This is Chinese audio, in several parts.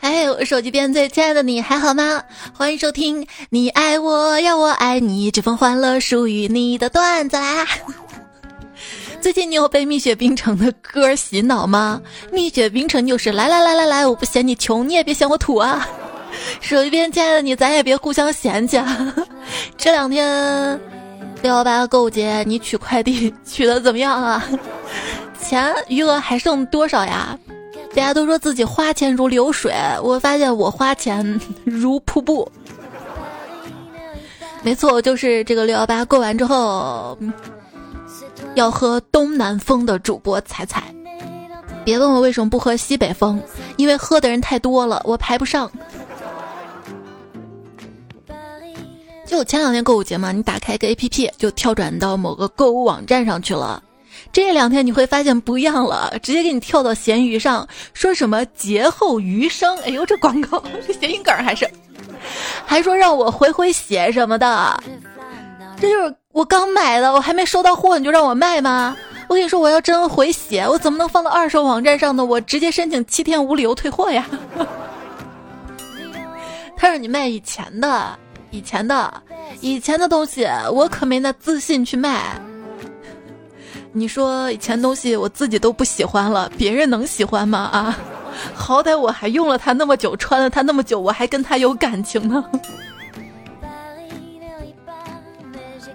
哎，我手机边最亲爱的你还好吗？欢迎收听《你爱我要我爱你》，这份欢乐属于你的段子啦。最近你有被蜜雪冰城的歌洗脑吗？蜜雪冰城就是来来来来来，我不嫌你穷，你也别嫌我土啊。手机边亲爱的你，咱也别互相嫌弃啊。这两天六幺八购物节，你取快递取的怎么样啊？钱余额还剩多少呀？大家都说自己花钱如流水，我发现我花钱 如瀑布。没错，就是这个六幺八过完之后，要喝东南风的主播彩彩。别问我为什么不喝西北风，因为喝的人太多了，我排不上。就前两天购物节嘛，你打开一个 A P P 就跳转到某个购物网站上去了。这两天你会发现不一样了，直接给你跳到闲鱼上，说什么劫后余生？哎呦，这广告这 谐音梗还是，还说让我回回血什么的。这就是我刚买的，我还没收到货你就让我卖吗？我跟你说，我要真回血，我怎么能放到二手网站上呢？我直接申请七天无理由退货呀。他让你卖以前的。以前的，以前的东西我可没那自信去卖。你说以前东西我自己都不喜欢了，别人能喜欢吗？啊，好歹我还用了它那么久，穿了它那么久，我还跟它有感情呢。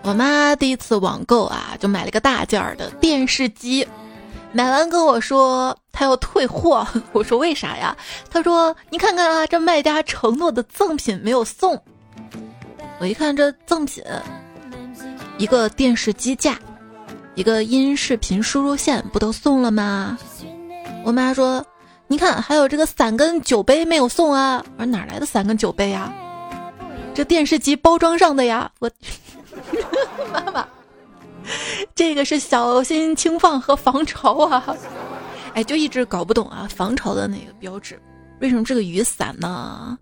我妈第一次网购啊，就买了个大件儿的电视机，买完跟我说她要退货，我说为啥呀？她说你看看啊，这卖家承诺的赠品没有送。我一看这赠品，一个电视机架，一个音视频输入线，不都送了吗？我妈说：“你看，还有这个伞跟酒杯没有送啊！”我说：“哪来的伞跟酒杯呀？这电视机包装上的呀！”我 妈妈，这个是小心轻放和防潮啊！哎，就一直搞不懂啊，防潮的那个标志，为什么这个雨伞呢？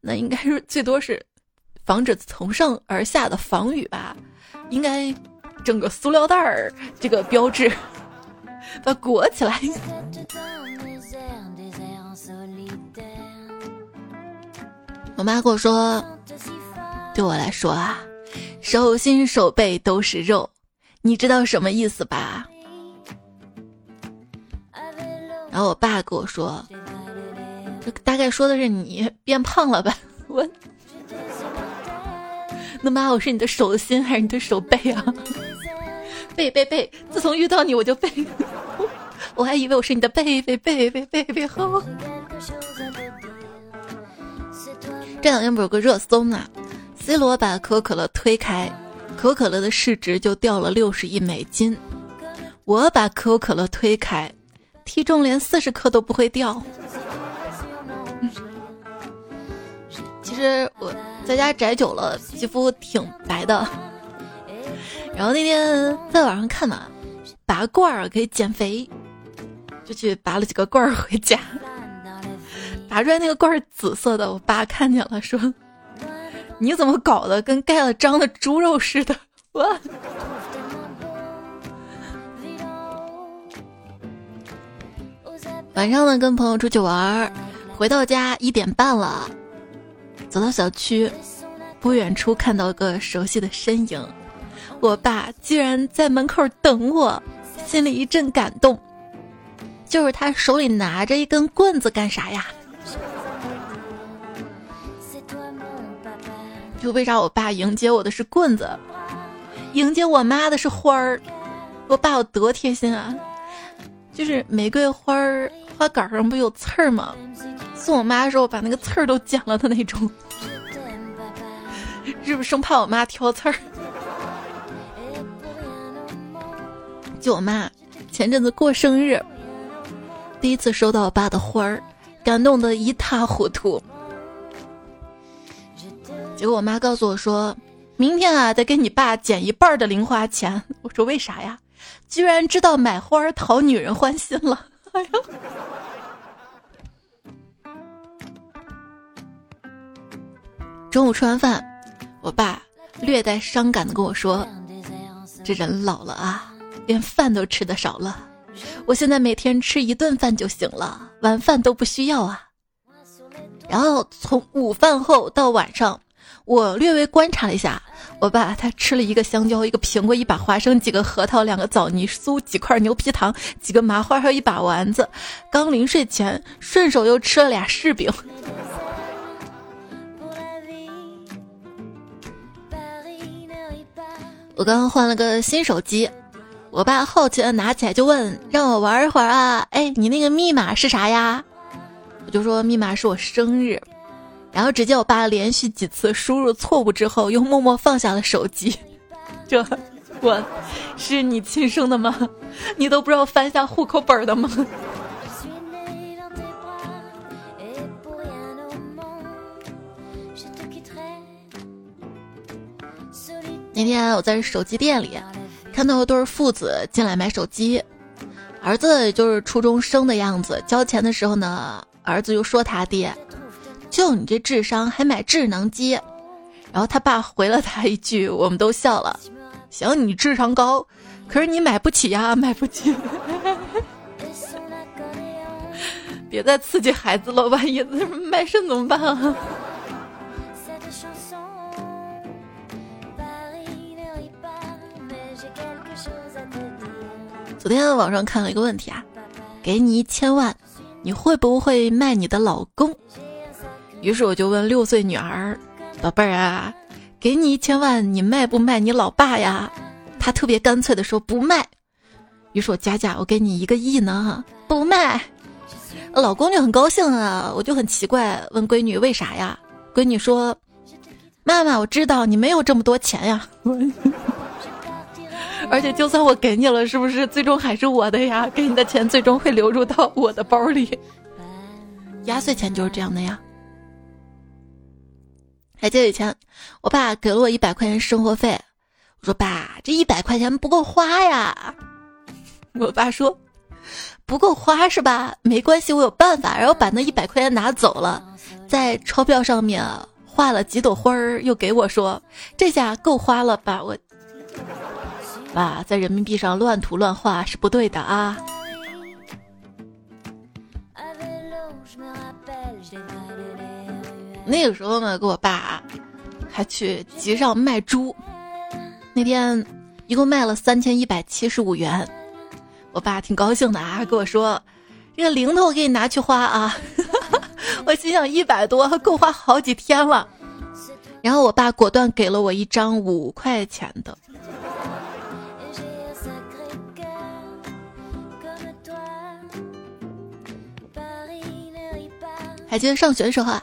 那应该是最多是。防止从上而下的防雨吧，应该整个塑料袋儿这个标志，把它裹起来。我妈跟我说，对我来说啊，手心手背都是肉，你知道什么意思吧？然后我爸跟我说，大概说的是你变胖了吧？我。那妈，我是你的手心还是你的手背啊？背背背！自从遇到你，我就背。我还以为我是你的背背背背背背后。这两天不是有个热搜吗？C 罗把可口可乐推开，可口可乐的市值就掉了六十亿美金。我把可口可乐推开，体重连四十克都不会掉。其实我。在家宅久了，皮肤挺白的。然后那天在网上看嘛，拔罐儿可以减肥，就去拔了几个罐儿回家。拔出来那个罐儿紫色的，我爸看见了，说：“你怎么搞的，跟盖了章的猪肉似的？”我晚上呢，跟朋友出去玩，回到家一点半了。走到小区，不远处看到个熟悉的身影，我爸居然在门口等我，心里一阵感动。就是他手里拿着一根棍子干啥呀？就为啥我爸迎接我的是棍子，迎接我妈的是花儿？我爸有多贴心啊！就是玫瑰花儿花杆上不有刺儿吗？送我妈的时候把那个刺儿都剪了的那种，是不是生怕我妈挑刺儿？就我妈前阵子过生日，第一次收到我爸的花儿，感动的一塌糊涂。结果我妈告诉我说，明天啊得给你爸减一半的零花钱。我说为啥呀？居然知道买花儿讨女人欢心了。哎呀！中午吃完饭，我爸略带伤感的跟我说：“这人老了啊，连饭都吃的少了。我现在每天吃一顿饭就行了，晚饭都不需要啊。”然后从午饭后到晚上，我略微观察了一下，我爸他吃了一个香蕉，一个苹果，一把花生，几个核桃，两个枣泥酥，几块牛皮糖，几个麻花，还有一把丸子。刚临睡前，顺手又吃了俩柿饼。我刚刚换了个新手机，我爸好奇的拿起来就问，让我玩一会儿啊？哎，你那个密码是啥呀？我就说密码是我生日，然后只见我爸连续几次输入错误之后，又默默放下了手机。这，我是你亲生的吗？你都不知道翻下户口本的吗？那天我在手机店里看到一对父子进来买手机，儿子就是初中生的样子。交钱的时候呢，儿子又说他爹：“就你这智商还买智能机？”然后他爸回了他一句，我们都笑了：“行，你智商高，可是你买不起呀，买不起。别再刺激孩子了，万一卖肾怎么办啊？”昨天网上看了一个问题啊，给你一千万，你会不会卖你的老公？于是我就问六岁女儿：“宝贝儿啊，给你一千万，你卖不卖你老爸呀？”她特别干脆的说：“不卖。”于是我加价：“我给你一个亿呢，不卖。”老公就很高兴啊，我就很奇怪，问闺女为啥呀？闺女说：“妈妈，我知道你没有这么多钱呀。”而且，就算我给你了，是不是最终还是我的呀？给你的钱最终会流入到我的包里。压岁钱就是这样的呀。还记得以前，我爸给了我一百块钱生活费，我说爸，这一百块钱不够花呀。我爸说，不够花是吧？没关系，我有办法。然后把那一百块钱拿走了，在钞票上面画了几朵花儿，又给我说，这下够花了吧？我。爸，在人民币上乱涂乱画是不对的啊！那个时候呢，跟我爸还去集上卖猪，那天一共卖了三千一百七十五元，我爸挺高兴的啊，跟我说：“这个零头给你拿去花啊！” 我心想一百多够花好几天了，然后我爸果断给了我一张五块钱的。还记得上学的时候啊，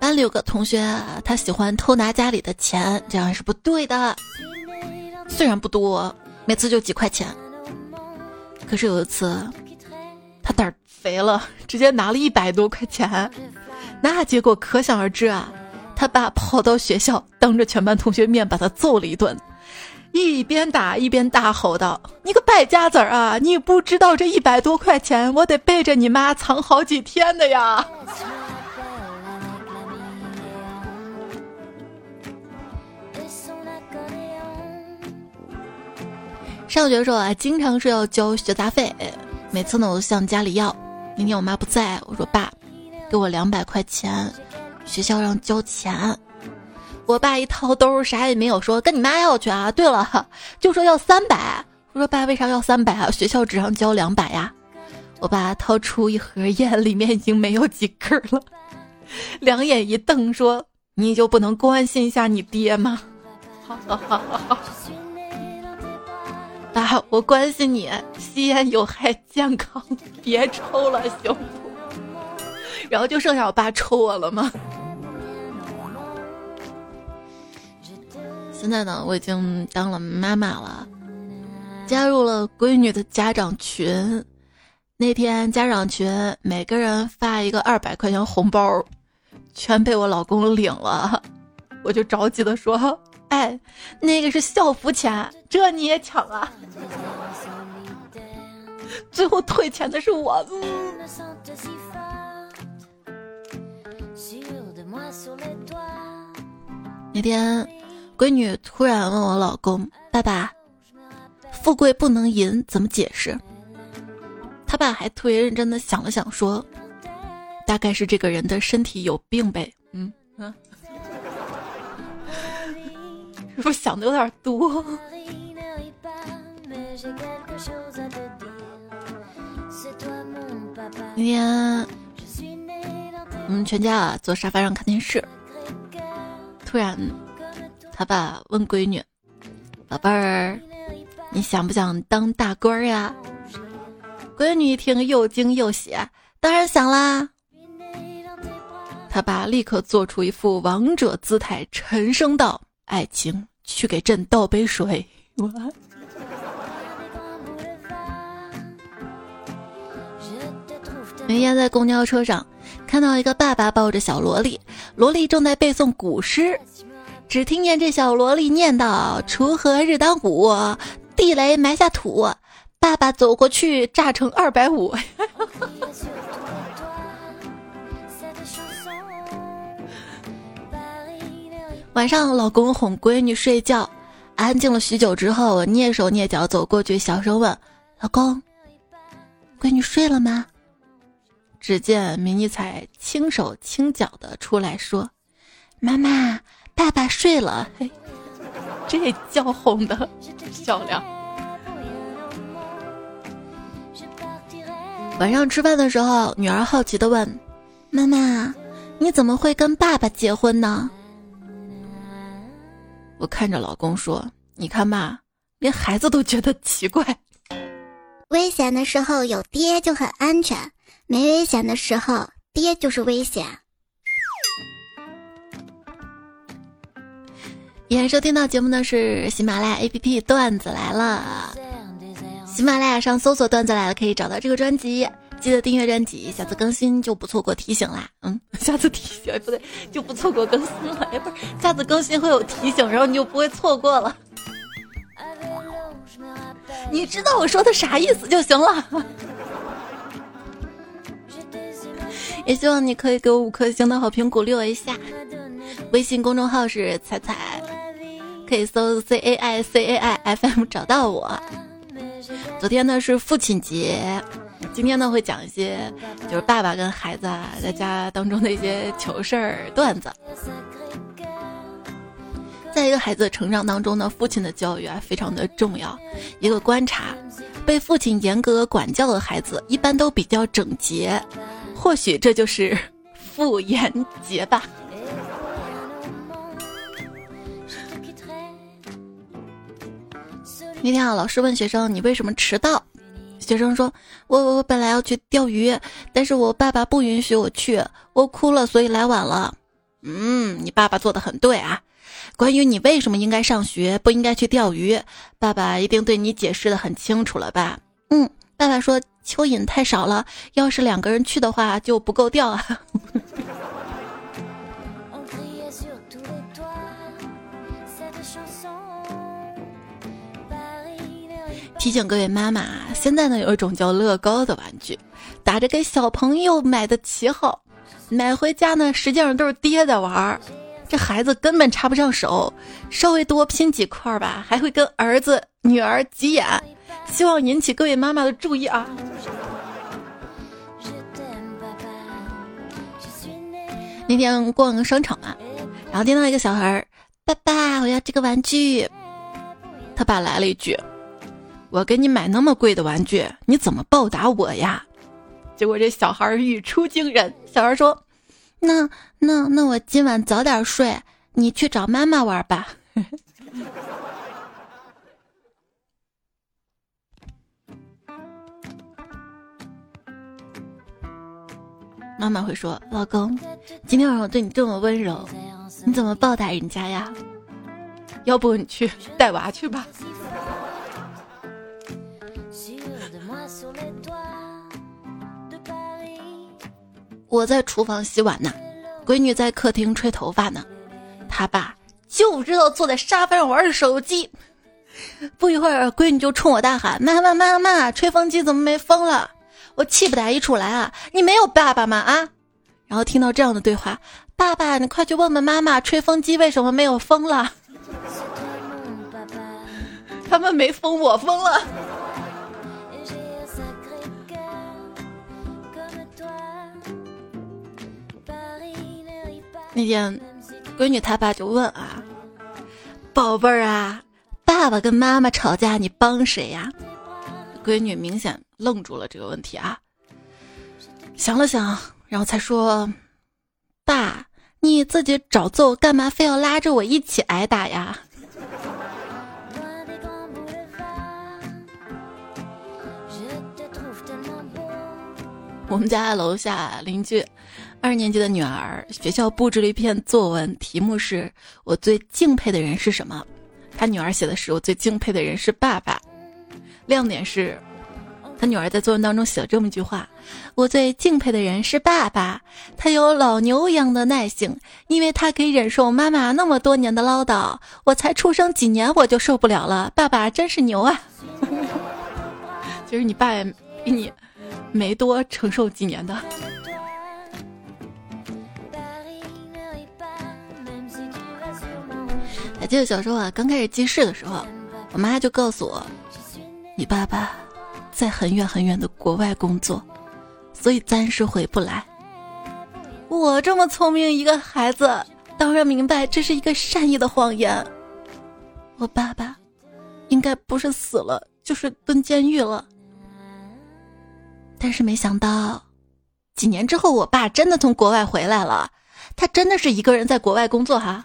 班里有个同学，他喜欢偷拿家里的钱，这样是不对的。虽然不多，每次就几块钱，可是有一次，他胆儿肥了，直接拿了一百多块钱，那结果可想而知啊。他爸跑到学校，当着全班同学面把他揍了一顿，一边打一边大吼道：“你个败家子儿啊！你不知道这一百多块钱，我得背着你妈藏好几天的呀！” 上学时候啊，经常是要交学杂费，每次呢我都向家里要。那天我妈不在，我说爸，给我两百块钱，学校让交钱。我爸一掏兜，啥也没有说，跟你妈要去啊。对了，就说要三百。我说爸，为啥要三百啊？学校只让交两百呀。我爸掏出一盒烟，里面已经没有几根了，两眼一瞪，说：“你就不能关心一下你爹吗？”哈哈。爸，我关心你，吸烟有害健康，别抽了，行不？然后就剩下我爸抽我了吗？现在呢，我已经当了妈妈了，加入了闺女的家长群。那天家长群每个人发一个二百块钱红包，全被我老公领了，我就着急的说。哎，那个是校服钱，这你也抢啊？最后退钱的是我。那天，闺女突然问我老公：“爸爸，富贵不能淫，怎么解释？”他爸还特别认真的想了想，说：“大概是这个人的身体有病呗。嗯嗯，是不是想的有点多？今天我们全家啊坐沙发上看电视，突然他爸问闺女：“宝贝儿，你想不想当大官呀？”闺女一听又惊又喜，当然想啦。他爸立刻做出一副王者姿态，沉声道：“爱情，去给朕倒杯水。”我。每天在公交车上看到一个爸爸抱着小萝莉，萝莉正在背诵古诗，只听见这小萝莉念叨：“锄禾日当午，地雷埋下土。”爸爸走过去，炸成二百五。晚上，老公哄闺女睡觉，安静了许久之后，蹑手蹑脚走过去，小声问：“老公，闺女睡了吗？”只见迷你彩轻手轻脚的出来说：“妈妈，爸爸睡了。”嘿，这叫哄的漂亮。晚上吃饭的时候，女儿好奇的问：“妈妈，你怎么会跟爸爸结婚呢？”我看着老公说：“你看吧，连孩子都觉得奇怪。危险的时候有爹就很安全，没危险的时候爹就是危险。”依然收听到节目的是喜马拉雅 APP 段子来了，喜马拉雅上搜索“段子来了”可以找到这个专辑。记得订阅专辑，下次更新就不错过提醒啦。嗯，下次提醒不对，就不错过更新了。哎，不是，下次更新会有提醒，然后你就不会错过了。你知道我说的啥意思就行了。也希望你可以给我五颗星的好评鼓励我一下。微信公众号是彩彩，可以搜 C A I C A I F M 找到我。昨天呢是父亲节。今天呢，会讲一些就是爸爸跟孩子啊在家当中的一些糗事儿段子。在一个孩子的成长当中呢，父亲的教育啊非常的重要。一个观察，被父亲严格管教的孩子一般都比较整洁，或许这就是父严节吧。那天啊，老师问学生：“你为什么迟到？”学生说：“我我本来要去钓鱼，但是我爸爸不允许我去，我哭了，所以来晚了。”嗯，你爸爸做的很对啊。关于你为什么应该上学，不应该去钓鱼，爸爸一定对你解释的很清楚了吧？嗯，爸爸说蚯蚓太少了，要是两个人去的话就不够钓啊。提醒各位妈妈，现在呢有一种叫乐高的玩具，打着给小朋友买的旗号，买回家呢实际上都是爹在玩儿，这孩子根本插不上手，稍微多拼几块儿吧，还会跟儿子女儿急眼，希望引起各位妈妈的注意啊。那天逛个商场嘛，然后听到一个小孩儿，爸爸我要这个玩具，他爸来了一句。我给你买那么贵的玩具，你怎么报答我呀？结果这小孩语出惊人，小孩说：“那那那我今晚早点睡，你去找妈妈玩吧。”妈妈会说：“老公，今天晚上我对你这么温柔，你怎么报答人家呀？要不你去带娃去吧。”我在厨房洗碗呢，闺女在客厅吹头发呢，他爸就知道坐在沙发上玩手机。不一会儿，闺女就冲我大喊：“妈妈妈妈，吹风机怎么没风了？”我气不打一处来啊！你没有爸爸吗？啊！然后听到这样的对话，爸爸，你快去问问妈妈，吹风机为什么没有风了？他们没风，我疯了。那天，闺女她爸就问啊：“宝贝儿啊，爸爸跟妈妈吵架，你帮谁呀？”闺女明显愣住了这个问题啊，想了想，然后才说：“爸，你自己找揍，干嘛非要拉着我一起挨打呀？”我们家楼下邻居二年级的女儿，学校布置了一篇作文，题目是我最敬佩的人是什么？她女儿写的是我最敬佩的人是爸爸。亮点是，她女儿在作文当中写了这么一句话：“我最敬佩的人是爸爸，他有老牛一样的耐性，因为他可以忍受妈妈那么多年的唠叨。我才出生几年我就受不了了，爸爸真是牛啊！”其 实你爸比你没多承受几年的。还记得小时候啊，刚开始记事的时候，我妈就告诉我。你爸爸在很远很远的国外工作，所以暂时回不来。我这么聪明一个孩子，当然明白这是一个善意的谎言。我爸爸应该不是死了，就是蹲监狱了。但是没想到，几年之后，我爸真的从国外回来了。他真的是一个人在国外工作哈。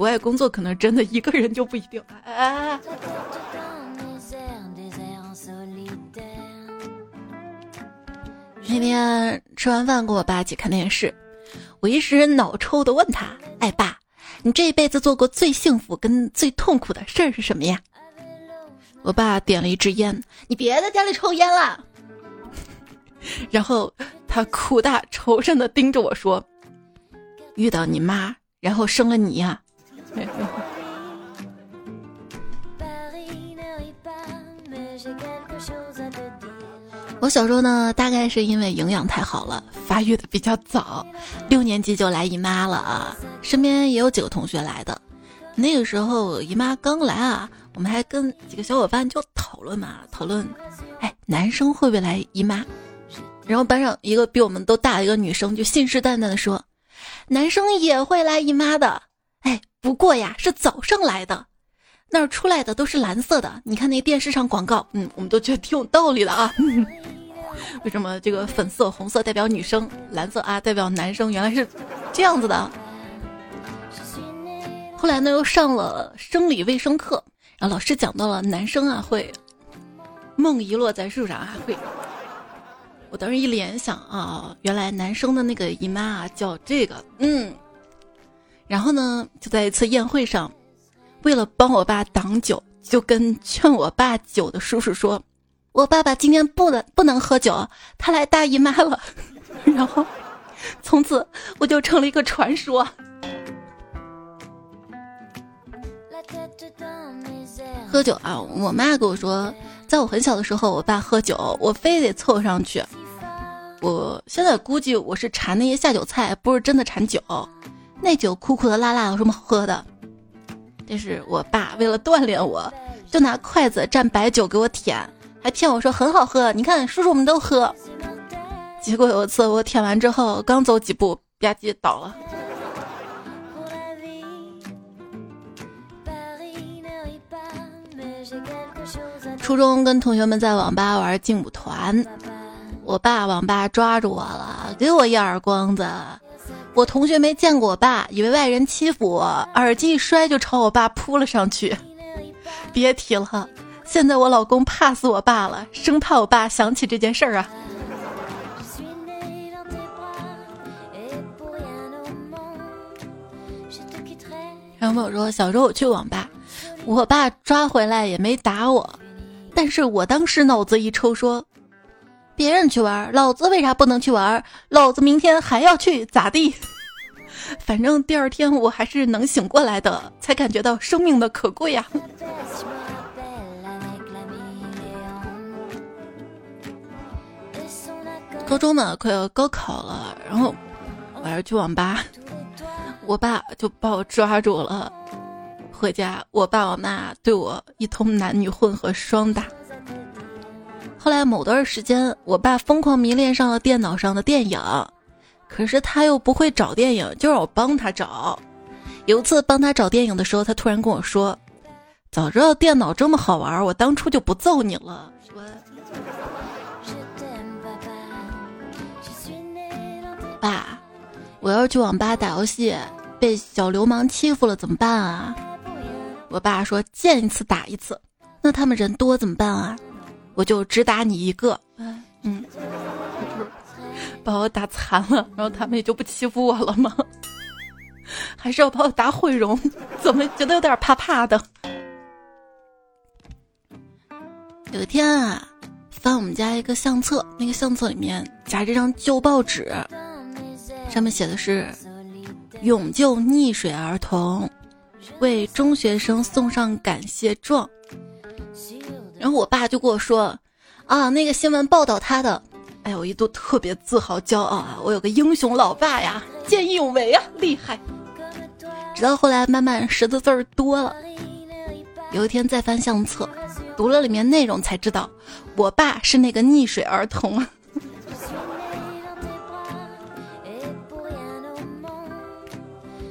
国外工作可能真的一个人就不一定。哎，那天吃完饭跟我爸一起看电视，我一时脑抽的问他：“哎，爸，你这一辈子做过最幸福跟最痛苦的事儿是什么呀？”我爸点了一支烟，你别在家里抽烟了。然后他苦大仇深的盯着我说：“遇到你妈，然后生了你呀。” 我小时候呢，大概是因为营养太好了，发育的比较早，六年级就来姨妈了啊。身边也有几个同学来的，那个时候姨妈刚来啊，我们还跟几个小伙伴就讨论嘛，讨论，哎，男生会不会来姨妈？然后班上一个比我们都大的一个女生就信誓旦旦的说，男生也会来姨妈的。哎，不过呀，是早上来的，那儿出来的都是蓝色的。你看那电视上广告，嗯，我们都觉得挺有道理的啊。为什么这个粉色、红色代表女生，蓝色啊代表男生？原来是这样子的。后来呢，又上了生理卫生课，然后老师讲到了男生啊会梦遗落在树上啊会。我当时一联想啊，原来男生的那个姨妈啊叫这个，嗯。然后呢，就在一次宴会上，为了帮我爸挡酒，就跟劝我爸酒的叔叔说：“我爸爸今天不能不能喝酒，他来大姨妈了。”然后，从此我就成了一个传说。喝酒啊，我妈跟我说，在我很小的时候，我爸喝酒，我非得凑上去。我现在估计我是馋那些下酒菜，不是真的馋酒。那酒苦苦的辣辣，有什么好喝的？但是我爸为了锻炼我，就拿筷子蘸白酒给我舔，还骗我说很好喝。你看，叔叔们都喝。结果有一次我舔完之后，刚走几步，吧唧倒了。初中跟同学们在网吧玩劲舞团，我爸网吧抓住我了，给我一耳光子。我同学没见过我爸，以为外人欺负我，耳机一摔就朝我爸扑了上去。别提了，现在我老公怕死我爸了，生怕我爸想起这件事儿啊。然后我说，小时候我去网吧，我爸抓回来也没打我，但是我当时脑子一抽说。别人去玩，老子为啥不能去玩？老子明天还要去，咋地？反正第二天我还是能醒过来的，才感觉到生命的可贵呀。高中呢，快要高考了，然后我要去网吧，我爸就把我抓住了。回家，我爸我妈对我一通男女混合双打。后来某段时间，我爸疯狂迷恋上了电脑上的电影，可是他又不会找电影，就让我帮他找。有一次帮他找电影的时候，他突然跟我说：“早知道电脑这么好玩，我当初就不揍你了。”我爸，我要是去网吧打游戏，被小流氓欺负了怎么办啊？我爸说：“见一次打一次。”那他们人多怎么办啊？我就只打你一个。嗯，把我打残了，然后他们也就不欺负我了吗？还是要把我打毁容？怎么觉得有点怕怕的？有一天啊，翻我们家一个相册，那个相册里面夹着张旧报纸，上面写的是“永救溺水儿童，为中学生送上感谢状”。然后我爸就跟我说：“啊，那个新闻报道他的，哎，我一度特别自豪骄傲啊，我有个英雄老爸呀，见义勇为啊，厉害。”直到后来慢慢识的字儿多了，有一天再翻相册，读了里面内容才知道，我爸是那个溺水儿童。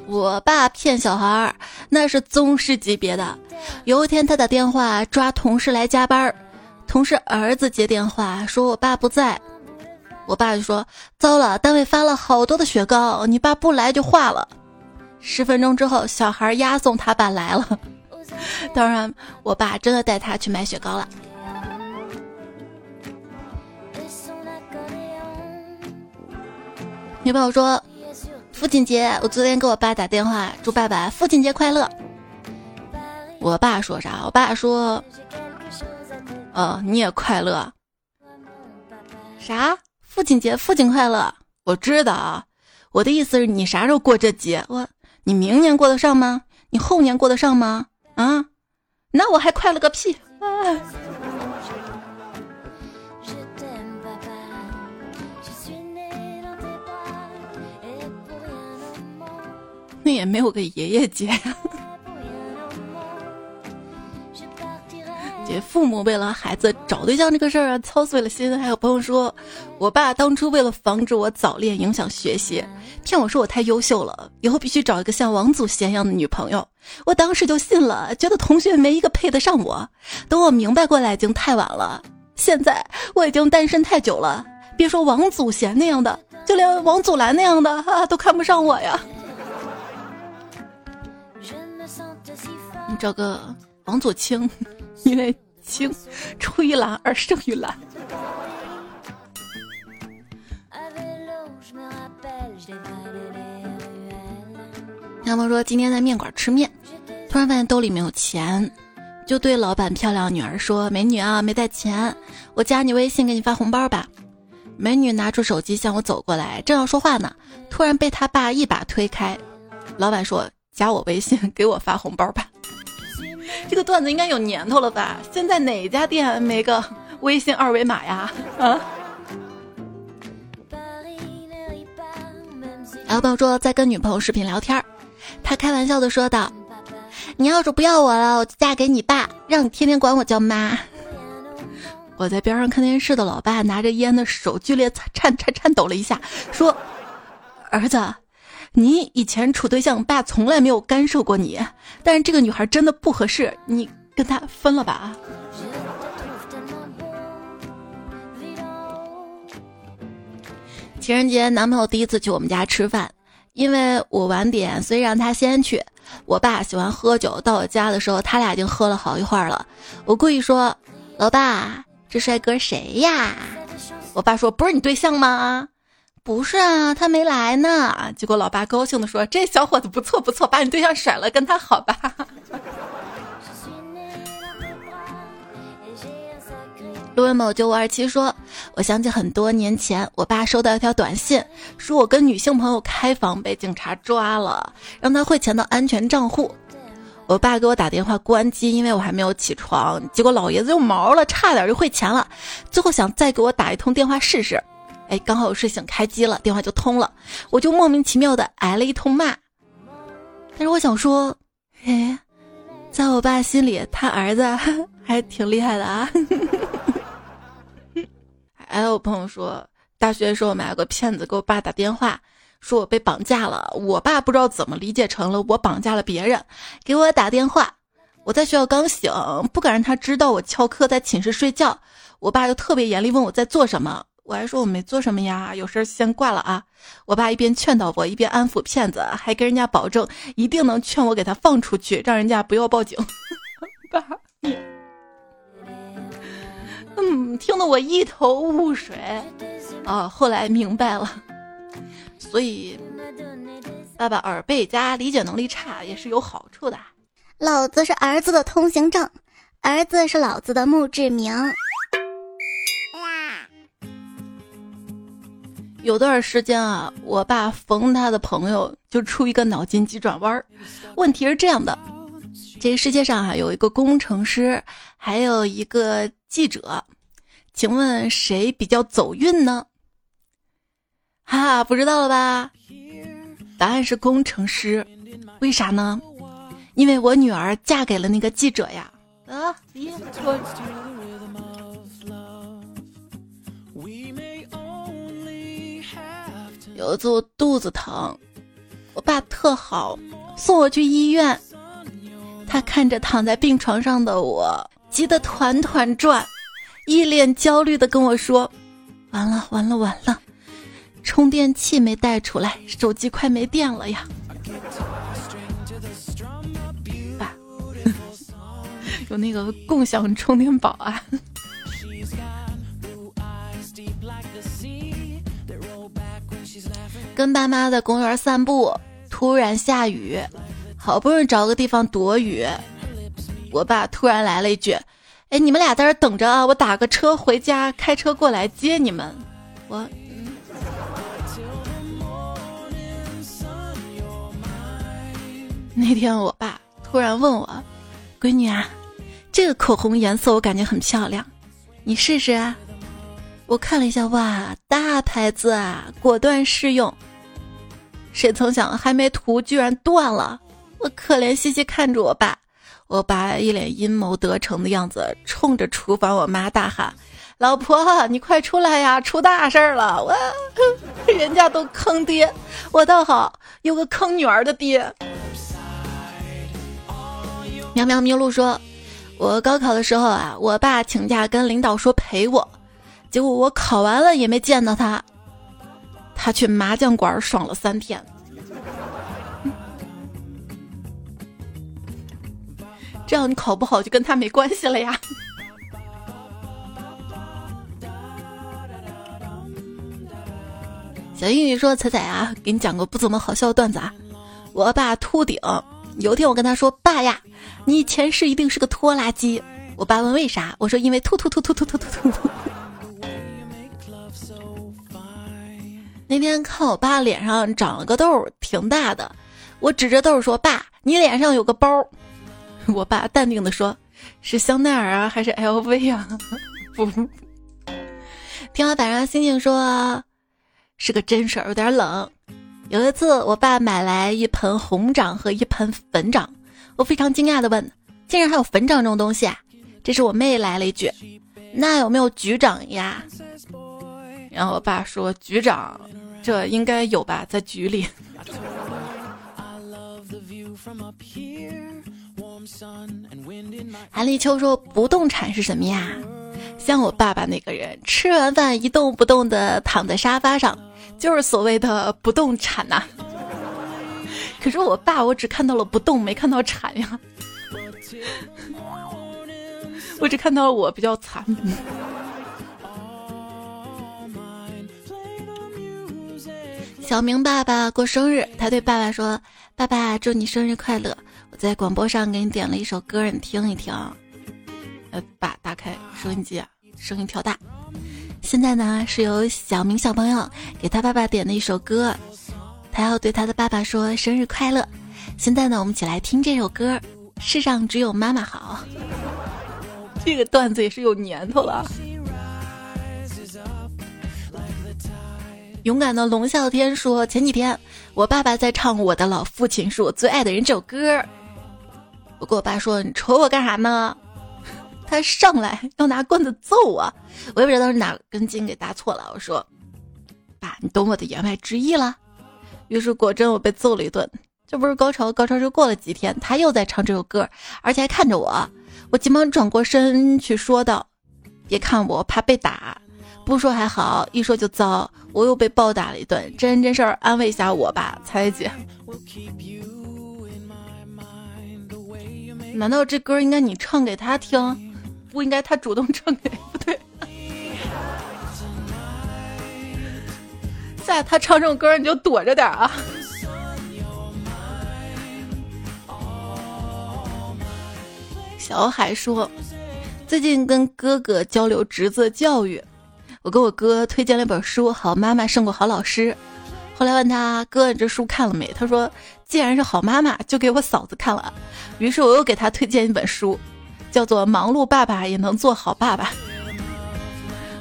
我爸骗小孩儿，那是宗师级别的。有一天他打电话抓同事来加班，同事儿子接电话说我爸不在，我爸就说糟了，单位发了好多的雪糕，你爸不来就化了。十分钟之后，小孩押送他爸来了。当然，我爸真的带他去买雪糕了。女朋友说：“父亲节，我昨天给我爸打电话，祝爸爸父亲节快乐。”我爸说啥？我爸说：“哦，你也快乐。”啥？父亲节，父亲快乐。我知道啊，我的意思是你啥时候过这节？我。你明年过得上吗？你后年过得上吗？啊，那我还快乐个屁！那也没有个爷爷节。父母为了孩子找对象这个事儿啊，操碎了心。还有朋友说，我爸当初为了防止我早恋影响学习，骗我说我太优秀了，以后必须找一个像王祖贤一样的女朋友。我当时就信了，觉得同学没一个配得上我。等我明白过来，已经太晚了。现在我已经单身太久了，别说王祖贤那样的，就连王祖蓝那样的啊，都看不上我呀。找个王祖清。因为青出于蓝而胜于蓝。他们说今天在面馆吃面，突然发现兜里没有钱，就对老板漂亮女儿说：“美女啊，没带钱，我加你微信给你发红包吧。”美女拿出手机向我走过来，正要说话呢，突然被他爸一把推开。老板说：“加我微信给我发红包吧。”这个段子应该有年头了吧？现在哪家店没个微信二维码呀？啊！老朋友说在跟女朋友视频聊天，他开玩笑的说道：“你要是不要我了，我就嫁给你爸，让你天天管我叫妈。”我在边上看电视的老爸拿着烟的手剧烈颤颤颤抖了一下，说：“儿子。”你以前处对象，爸从来没有干涉过你，但是这个女孩真的不合适，你跟她分了吧。情人节，男朋友第一次去我们家吃饭，因为我晚点，所以让他先去。我爸喜欢喝酒，到我家的时候，他俩已经喝了好一会儿了。我故意说：“老爸，这帅哥谁呀？”我爸说：“不是你对象吗？”不是啊，他没来呢。结果老爸高兴的说：“这小伙子不错不错，把你对象甩了，跟他好吧。”陆文某九五二七说：“我想起很多年前，我爸收到一条短信，说我跟女性朋友开房被警察抓了，让他汇钱到安全账户。我爸给我打电话关机，因为我还没有起床。结果老爷子又毛了，差点就汇钱了。最后想再给我打一通电话试试。”哎，刚好我睡醒开机了，电话就通了，我就莫名其妙的挨了一通骂。但是我想说，哎，在我爸心里，他儿子还挺厉害的啊。还有朋友说，大学的时候，买了个骗子给我爸打电话，说我被绑架了。我爸不知道怎么理解成了我绑架了别人，给我打电话。我在学校刚醒，不敢让他知道我翘课在寝室睡觉。我爸就特别严厉，问我在做什么。我还说我没做什么呀，有事先挂了啊。我爸一边劝导我，一边安抚骗子，还跟人家保证一定能劝我给他放出去，让人家不要报警。爸，嗯，听得我一头雾水。啊，后来明白了，所以爸爸耳背加理解能力差也是有好处的。老子是儿子的通行证，儿子是老子的墓志铭。有段时间啊，我爸逢他的朋友就出一个脑筋急转弯儿。问题是这样的：这个世界上啊，有一个工程师，还有一个记者，请问谁比较走运呢？哈哈，不知道了吧？答案是工程师。为啥呢？因为我女儿嫁给了那个记者呀。啊，有一次我肚子疼，我爸特好，送我去医院。他看着躺在病床上的我，急得团团转，一脸焦虑的跟我说：“完了完了完了，充电器没带出来，手机快没电了呀！” 爸，有那个共享充电宝啊。跟爸妈在公园散步，突然下雨，好不容易找个地方躲雨，我爸突然来了一句：“哎，你们俩在这等着啊，我打个车回家，开车过来接你们。”我那天我爸突然问我：“闺女啊，这个口红颜色我感觉很漂亮，你试试啊。”我看了一下，哇，大牌子啊，果断试用。谁曾想，还没涂居然断了！我可怜兮兮看着我爸，我爸一脸阴谋得逞的样子，冲着厨房我妈大喊：“老婆，你快出来呀，出大事了！我人家都坑爹，我倒好，有个坑女儿的爹。”喵喵咪露说：“我高考的时候啊，我爸请假跟领导说陪我，结果我考完了也没见到他。”他去麻将馆爽了三天，这样你考不好就跟他没关系了呀。小英语说：“彩彩啊，给你讲个不怎么好笑的段子啊。我爸秃顶，有天我跟他说：‘爸呀，你前世一定是个拖拉机。’我爸问为啥，我说因为秃秃秃秃秃秃秃秃。”那天看我爸脸上长了个痘，挺大的。我指着痘说：“爸，你脸上有个包。”我爸淡定的说：“是香奈儿啊，还是 LV 啊？”不。天花板上星星说：“是个真事儿，有点冷。”有一次，我爸买来一盆红掌和一盆粉掌，我非常惊讶的问：“竟然还有粉掌这种东西啊？”这时我妹来了一句：“那有没有局长呀？”然后我爸说：“局长。”这应该有吧，在局里。韩立秋说：“不动产是什么呀？像我爸爸那个人，吃完饭一动不动的躺在沙发上，就是所谓的不动产呐。可是我爸，我只看到了不动，没看到产呀。我只看到了我比较惨。”小明爸爸过生日，他对爸爸说：“爸爸，祝你生日快乐！我在广播上给你点了一首歌，你听一听。”呃，爸打开收音机，声音调大。现在呢，是由小明小朋友给他爸爸点的一首歌，他要对他的爸爸说生日快乐。现在呢，我们一起来听这首歌，《世上只有妈妈好》。这个段子也是有年头了。勇敢的龙啸天说：“前几天我爸爸在唱《我的老父亲是我最爱的人》这首歌，我跟我爸说：‘你瞅我干啥呢？’ 他上来要拿棍子揍我，我也不知道是哪根筋给搭错了。我说：‘爸你懂我的言外之意了。于是果真我被揍了一顿。这不是高潮，高潮就过了几天，他又在唱这首歌，而且还看着我。我急忙转过身去说道：“别看我，怕被打。不说还好，一说就糟。我又被暴打了一顿，真人真事儿，安慰一下我吧，彩姐。难道这歌应该你唱给他听，不应该他主动唱给？不对。在他唱这种歌，你就躲着点啊。”小海说：“最近跟哥哥交流侄子教育，我给我哥推荐了一本书《好妈妈胜过好老师》。后来问他哥你，这书看了没？他说：既然是好妈妈，就给我嫂子看了。于是我又给他推荐一本书，叫做《忙碌爸爸也能做好爸爸》。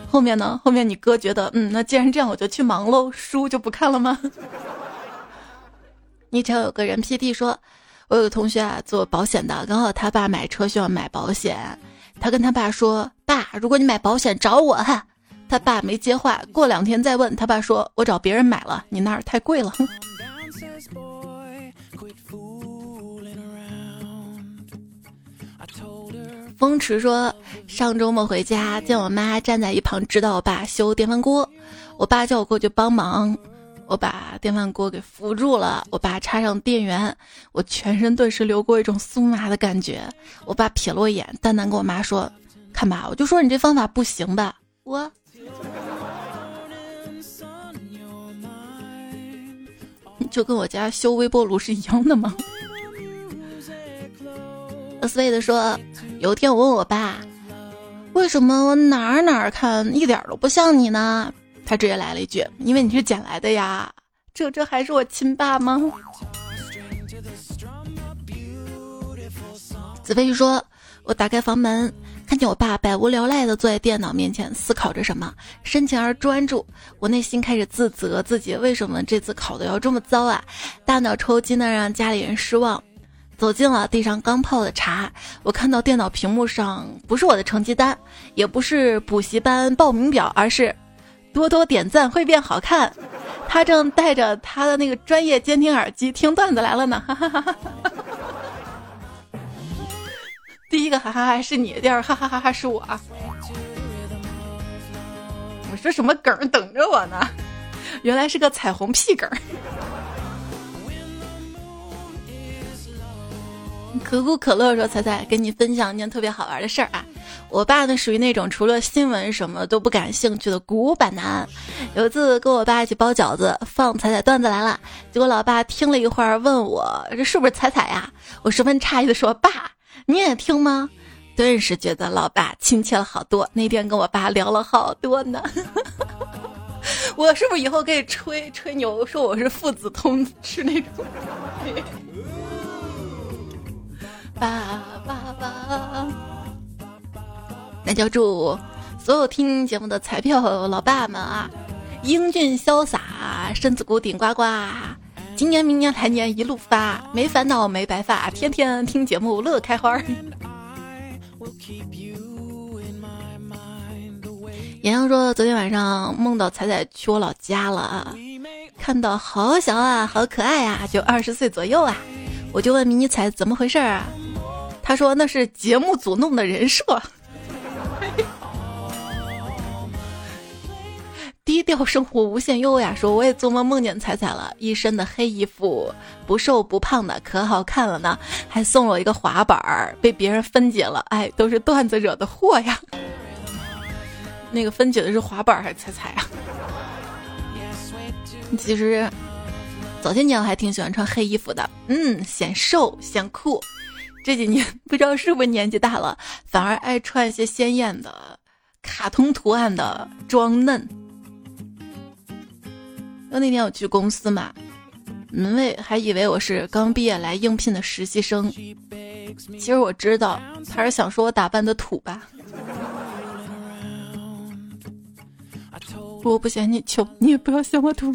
后面呢？后面你哥觉得，嗯，那既然这样，我就去忙喽，书就不看了吗？你只要有个人 PD 说。”我有个同学啊，做保险的，刚好他爸买车需要买保险，他跟他爸说：“爸，如果你买保险找我哈。”他爸没接话，过两天再问他爸说：“我找别人买了，你那儿太贵了。”风池说：“上周末回家，见我妈站在一旁指导我爸修电饭锅，我爸叫我过去帮忙。”我把电饭锅给扶住了，我爸插上电源，我全身顿时流过一种酥麻的感觉。我爸瞥了我一眼，淡淡跟我妈说：“看吧，我就说你这方法不行吧。”我，就跟我家修微波炉是一样的吗？斯威的说，有一天我问我爸，为什么我哪儿哪儿看一点都不像你呢？他直接来了一句：“因为你是捡来的呀，这这还是我亲爸吗？”子飞说：“我打开房门，看见我爸百无聊赖的坐在电脑面前，思考着什么，深情而专注。我内心开始自责自己为什么这次考的要这么糟啊，大脑抽筋的让家里人失望。走进了地上刚泡的茶，我看到电脑屏幕上不是我的成绩单，也不是补习班报名表，而是……”多多点赞会变好看。他正戴着他的那个专业监听耳机听段子来了呢。哈哈哈哈第一个哈哈哈是你，第二哈哈哈哈是我。我说什么梗等着我呢？原来是个彩虹屁梗。可口可乐说：“彩彩，跟你分享一件特别好玩的事儿啊！我爸呢，属于那种除了新闻什么都不感兴趣的古板男。有一次跟我爸一起包饺子，放彩彩段子来了，结果老爸听了一会儿，问我这是不是彩彩呀？我十分诧异的说：爸，你也听吗？顿时觉得老爸亲切了好多。那天跟我爸聊了好多呢。我是不是以后可以吹吹牛，说我是父子通吃那种？”爸爸爸，那就祝所有听节目的彩票老爸们啊，英俊潇洒，身子骨顶呱呱，今年、明年、来年一路发，没烦恼没白发，天天听节目乐开花。洋洋说，昨天晚上梦到彩彩去我老家了，看到好小啊，好可爱啊，就二十岁左右啊，我就问迷你彩怎么回事啊？他说那是节目组弄的人设，低调生活无限优雅。说我也做梦梦见彩彩了，一身的黑衣服，不瘦不胖的，可好看了呢。还送了我一个滑板儿，被别人分解了。哎，都是段子惹的祸呀。那个分解的是滑板还是彩彩啊？其实早些年我还挺喜欢穿黑衣服的，嗯，显瘦显酷。这几年不知道是不是年纪大了，反而爱穿一些鲜艳的、卡通图案的装嫩。就那天我去公司嘛，门卫还以为我是刚毕业来应聘的实习生，其实我知道他是想说我打扮的土吧。我不嫌你穷，你也不要嫌我土。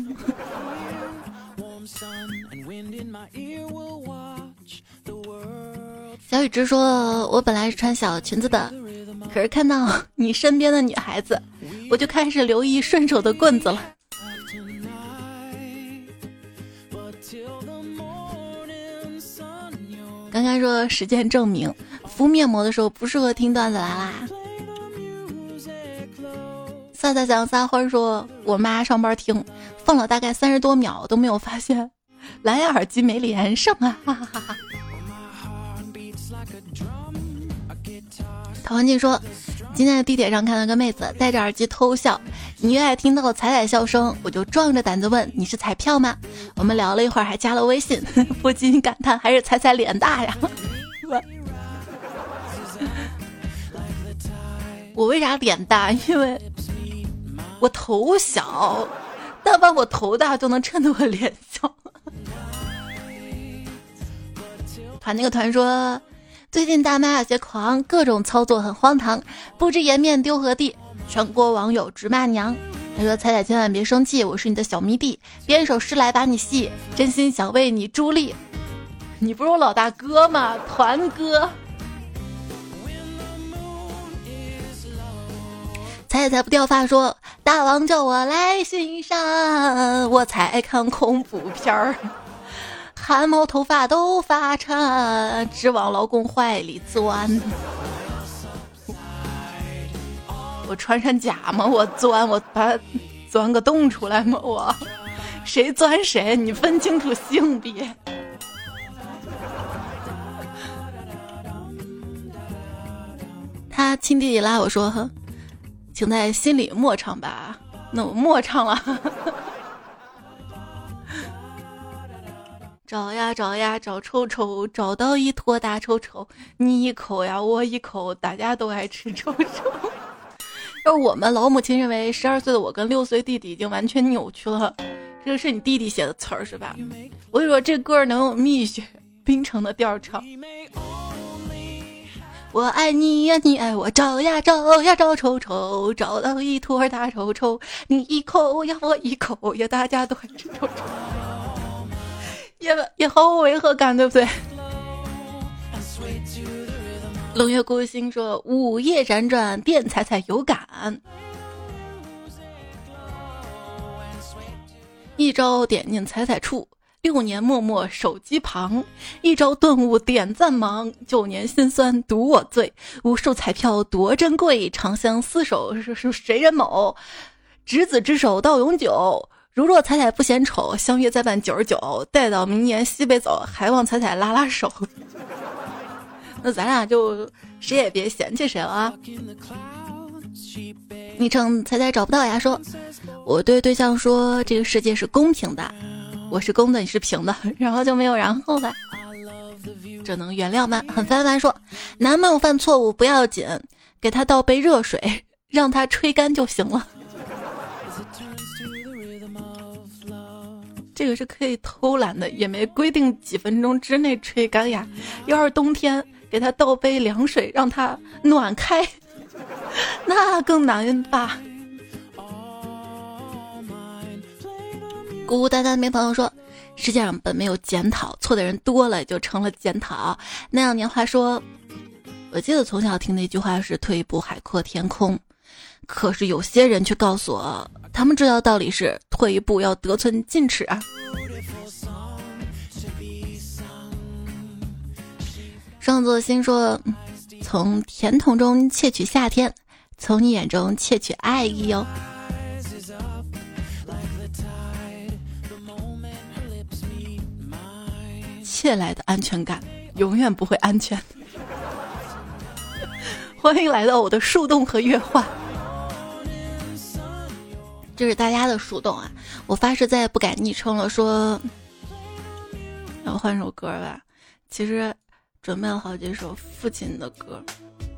小雨之说：“我本来是穿小裙子的，可是看到你身边的女孩子，我就开始留意顺手的棍子了。刚刚说实践证明，敷面膜的时候不适合听段子来啦。萨萨想撒欢说，我妈上班听，放了大概三十多秒都没有发现蓝牙耳机没连上啊！哈哈哈哈。陶文静说，今天在地铁上看到个妹子戴着耳机偷笑，隐约还听到了彩彩笑声，我就壮着胆子问：“你是彩票吗？”我们聊了一会儿，还加了微信，不禁感叹还是彩彩脸大呀。我为啥脸大？因为我头小，但凡我头大就能衬得我脸小。团那个团说。最近大妈有些狂，各种操作很荒唐，不知颜面丢何地。全国网友直骂娘。他说：“彩彩千万别生气，我是你的小迷弟，编一首诗来把你戏，真心想为你助力。你不是我老大哥吗？团哥。”彩彩不掉发说：“大王叫我来巡山，我才看恐怖片儿。”汗毛头发都发颤，只往老公怀里钻。我穿上甲吗？我钻，我把钻个洞出来吗？我谁钻谁？你分清楚性别。他亲弟弟拉我说：“请在心里默唱吧。”那我默唱了。找呀找呀找臭臭，找到一坨大臭臭，你一口呀我一口，大家都爱吃臭臭。而我们老母亲认为十二岁的我跟六岁弟弟已经完全扭曲了。这个是你弟弟写的词儿是吧？我跟你说，这歌能用蜜雪冰城的调唱。我爱你呀，你爱我，找呀找呀找臭臭，找到一坨大臭臭，你一口呀我一口呀，大家都爱吃臭臭。也也毫无违和感，对不对？冷月孤星说：“午夜辗转，电彩彩有感。一朝点进彩彩处，六年默默手机旁。一朝顿悟点赞忙，九年心酸独我醉。无数彩票多珍贵，长相厮守是是谁人某？执子之手到永久。”如若彩彩不嫌丑，相约再办九十九，待到明年西北走，还望彩彩拉拉手。那咱俩就谁也别嫌弃谁了啊！昵称彩彩找不到呀，说我对对象说这个世界是公平的，我是公的，你是平的，然后就没有然后了。这能原谅吗？很烦烦说男朋友犯错误不要紧，给他倒杯热水，让他吹干就行了。这个是可以偷懒的，也没规定几分钟之内吹干呀。要是冬天，给他倒杯凉水，让他暖开，那更难吧。孤孤单单没朋友说，世界上本没有检讨，错的人多了就成了检讨。那样年华说，我记得从小听那句话是“退一步海阔天空”，可是有些人却告诉我。他们知道道理是退一步要得寸进尺啊。双子星说：“从甜筒中窃取夏天，从你眼中窃取爱意哟。”窃来的安全感永远不会安全。欢迎来到我的树洞和月话。这是大家的树洞啊！我发誓再也不改昵称了。说，要换首歌吧。其实准备了好几首父亲的歌，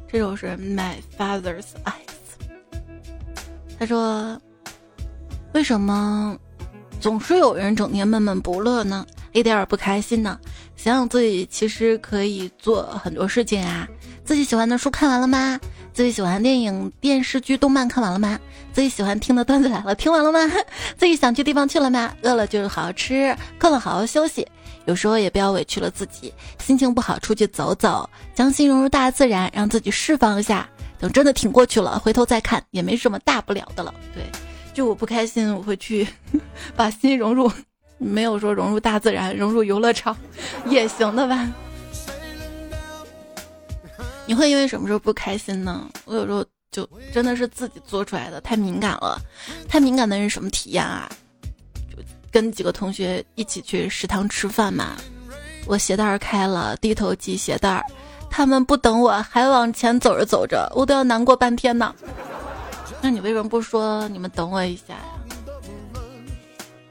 这首是《My Father's Eyes》。他说：“为什么总是有人整天闷闷不乐呢？一点儿不开心呢？想想自己其实可以做很多事情啊！自己喜欢的书看完了吗？”自己喜欢的电影、电视剧、动漫看完了吗？自己喜欢听的段子来了，听完了吗？自己想去地方去了吗？饿了就好好吃，困了好好休息。有时候也不要委屈了自己，心情不好出去走走，将心融入大自然，让自己释放一下。等真的挺过去了，回头再看也没什么大不了的了。对，就我不开心，我会去 把心融入，没有说融入大自然，融入游乐场 也行的吧。你会因为什么时候不开心呢？我有时候就真的是自己做出来的，太敏感了。太敏感的人什么体验啊？就跟几个同学一起去食堂吃饭嘛，我鞋带开了，低头系鞋带，他们不等我，还往前走着走着，我都要难过半天呢。那你为什么不说你们等我一下呀？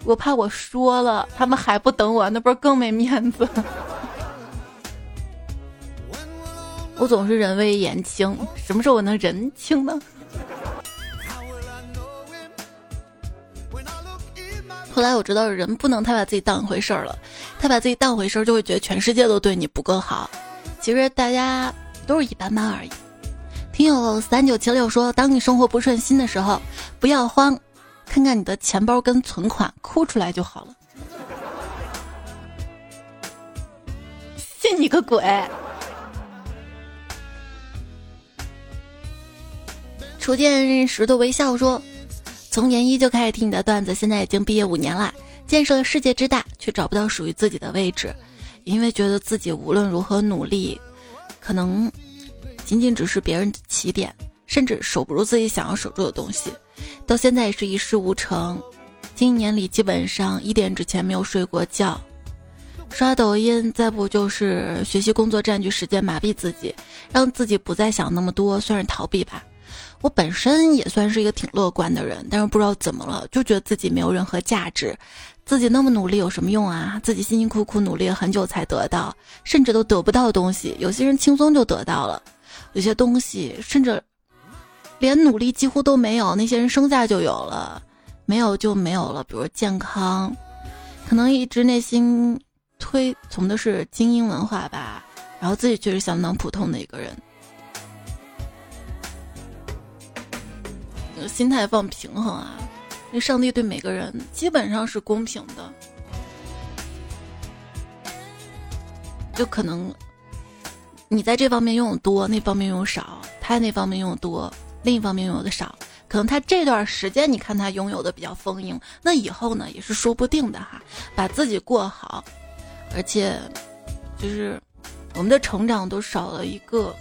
我怕我说了，他们还不等我，那不是更没面子？我总是人微言轻，什么时候我能人轻呢？后来我知道，人不能太把自己当一回事儿了，太把自己当回事儿，就会觉得全世界都对你不够好。其实大家都是一般般而已。听友三九七六说，当你生活不顺心的时候，不要慌，看看你的钱包跟存款，哭出来就好了。信你个鬼！初见石头微笑说：“从研一就开始听你的段子，现在已经毕业五年了，见识了世界之大，却找不到属于自己的位置，因为觉得自己无论如何努力，可能仅仅只是别人的起点，甚至守不住自己想要守住的东西。到现在也是一事无成，今年里基本上一点之前没有睡过觉，刷抖音，再不就是学习工作占据时间，麻痹自己，让自己不再想那么多，算是逃避吧。”我本身也算是一个挺乐观的人，但是不知道怎么了，就觉得自己没有任何价值，自己那么努力有什么用啊？自己辛辛苦苦努力了很久才得到，甚至都得不到东西，有些人轻松就得到了，有些东西甚至连努力几乎都没有，那些人生下就有了，没有就没有了。比如健康，可能一直内心推崇的是精英文化吧，然后自己却是相当普通的一个人。心态放平衡啊！那上帝对每个人基本上是公平的，就可能你在这方面拥有多，那方面拥有少；他那方面拥有多，另一方面拥的少。可能他这段时间你看他拥有的比较丰盈，那以后呢也是说不定的哈。把自己过好，而且就是我们的成长都少了一个。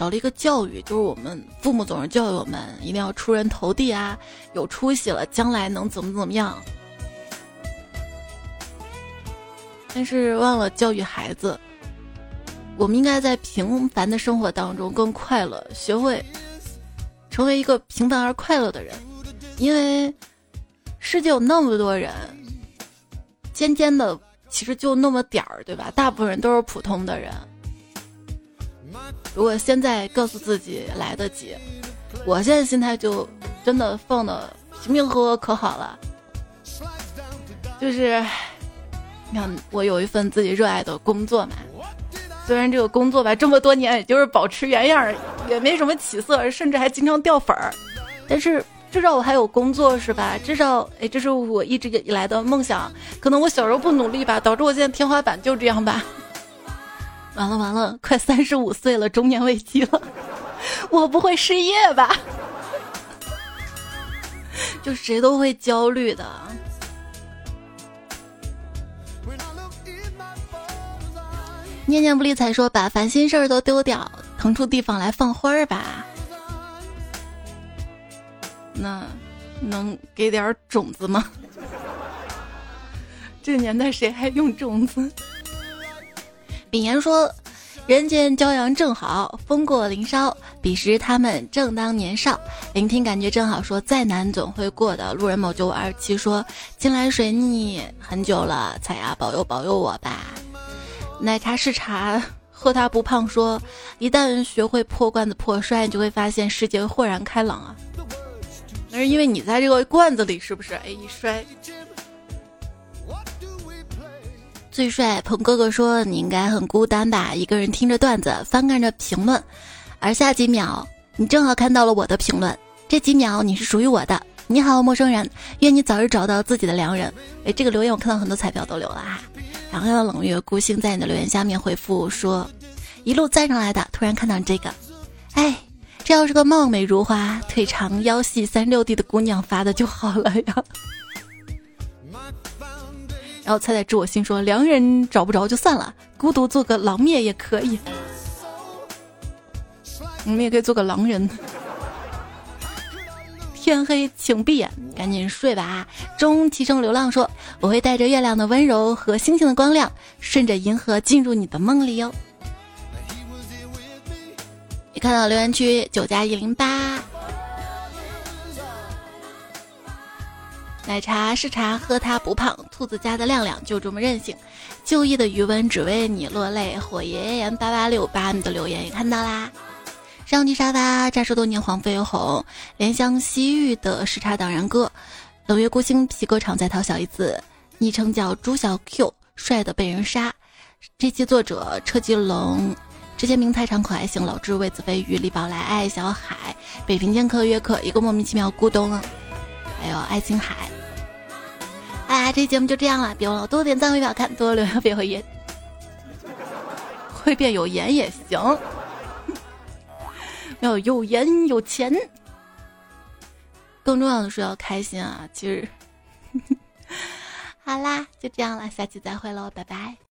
少了一个教育，就是我们父母总是教育我们一定要出人头地啊，有出息了，将来能怎么怎么样。但是忘了教育孩子，我们应该在平凡的生活当中更快乐，学会成为一个平凡而快乐的人。因为世界有那么多人，尖尖的其实就那么点儿，对吧？大部分人都是普通的人。如果现在告诉自己来得及，我现在心态就真的放的平平和和可好了。就是，你看我有一份自己热爱的工作嘛，虽然这个工作吧这么多年也就是保持原样，也没什么起色，甚至还经常掉粉儿，但是至少我还有工作是吧？至少哎，这是我一直以来的梦想。可能我小时候不努力吧，导致我现在天花板就这样吧。完了完了，快三十五岁了，中年危机了，我不会失业吧？就谁都会焦虑的。念念不理睬说：“把烦心事儿都丢掉，腾出地方来放花儿吧。”那能给点种子吗？这年代谁还用种子？炳言说：“人间骄阳正好，风过林梢，彼时他们正当年少。聆听感觉正好。”说：“再难总会过的。”路人某九五二七说：“近来水逆很久了，彩呀保佑保佑我吧。”奶茶是茶，喝它不胖。说：“一旦学会破罐子破摔，你就会发现世界豁然开朗啊。”那是因为你在这个罐子里，是不是？哎，一摔。最帅鹏哥哥说：“你应该很孤单吧？一个人听着段子，翻看着评论，而下几秒，你正好看到了我的评论。这几秒你是属于我的。你好，陌生人，愿你早日找到自己的良人。”哎，这个留言我看到很多彩票都留了哈。然后冷月孤星在你的留言下面回复说：“一路赞上来的，突然看到这个，哎，这要是个貌美如花、腿长腰细、三六 D 的姑娘发的就好了呀。”然后猜猜知我心说：“良人找不着就算了，孤独做个狼灭也可以。”你们也可以做个狼人。天黑请闭眼，赶紧睡吧。钟齐声流浪说：“我会带着月亮的温柔和星星的光亮，顺着银河进入你的梦里哟。”你看到留言区九加一零八，奶茶是茶，喝它不胖。兔子家的亮亮就这么任性。就义的余温只为你落泪。火爷爷八八六八，你的留言也看到啦。上帝沙发，乍说多年黄飞鸿，怜香惜玉的时差党然哥，冷月孤星皮革厂在逃小姨子，昵称叫朱小 Q，帅的被人杀。这期作者车吉龙，这些名菜场可爱型老智魏子飞鱼李宝来爱小海北平剑客约克一个莫名其妙咕咚啊，还有爱琴海。哎，这节目就这样了，别忘了多点赞、为表看，多留言别会言，会变有颜也行。要有颜有钱，更重要的是要开心啊！其实，好啦，就这样了，下期再会喽，拜拜。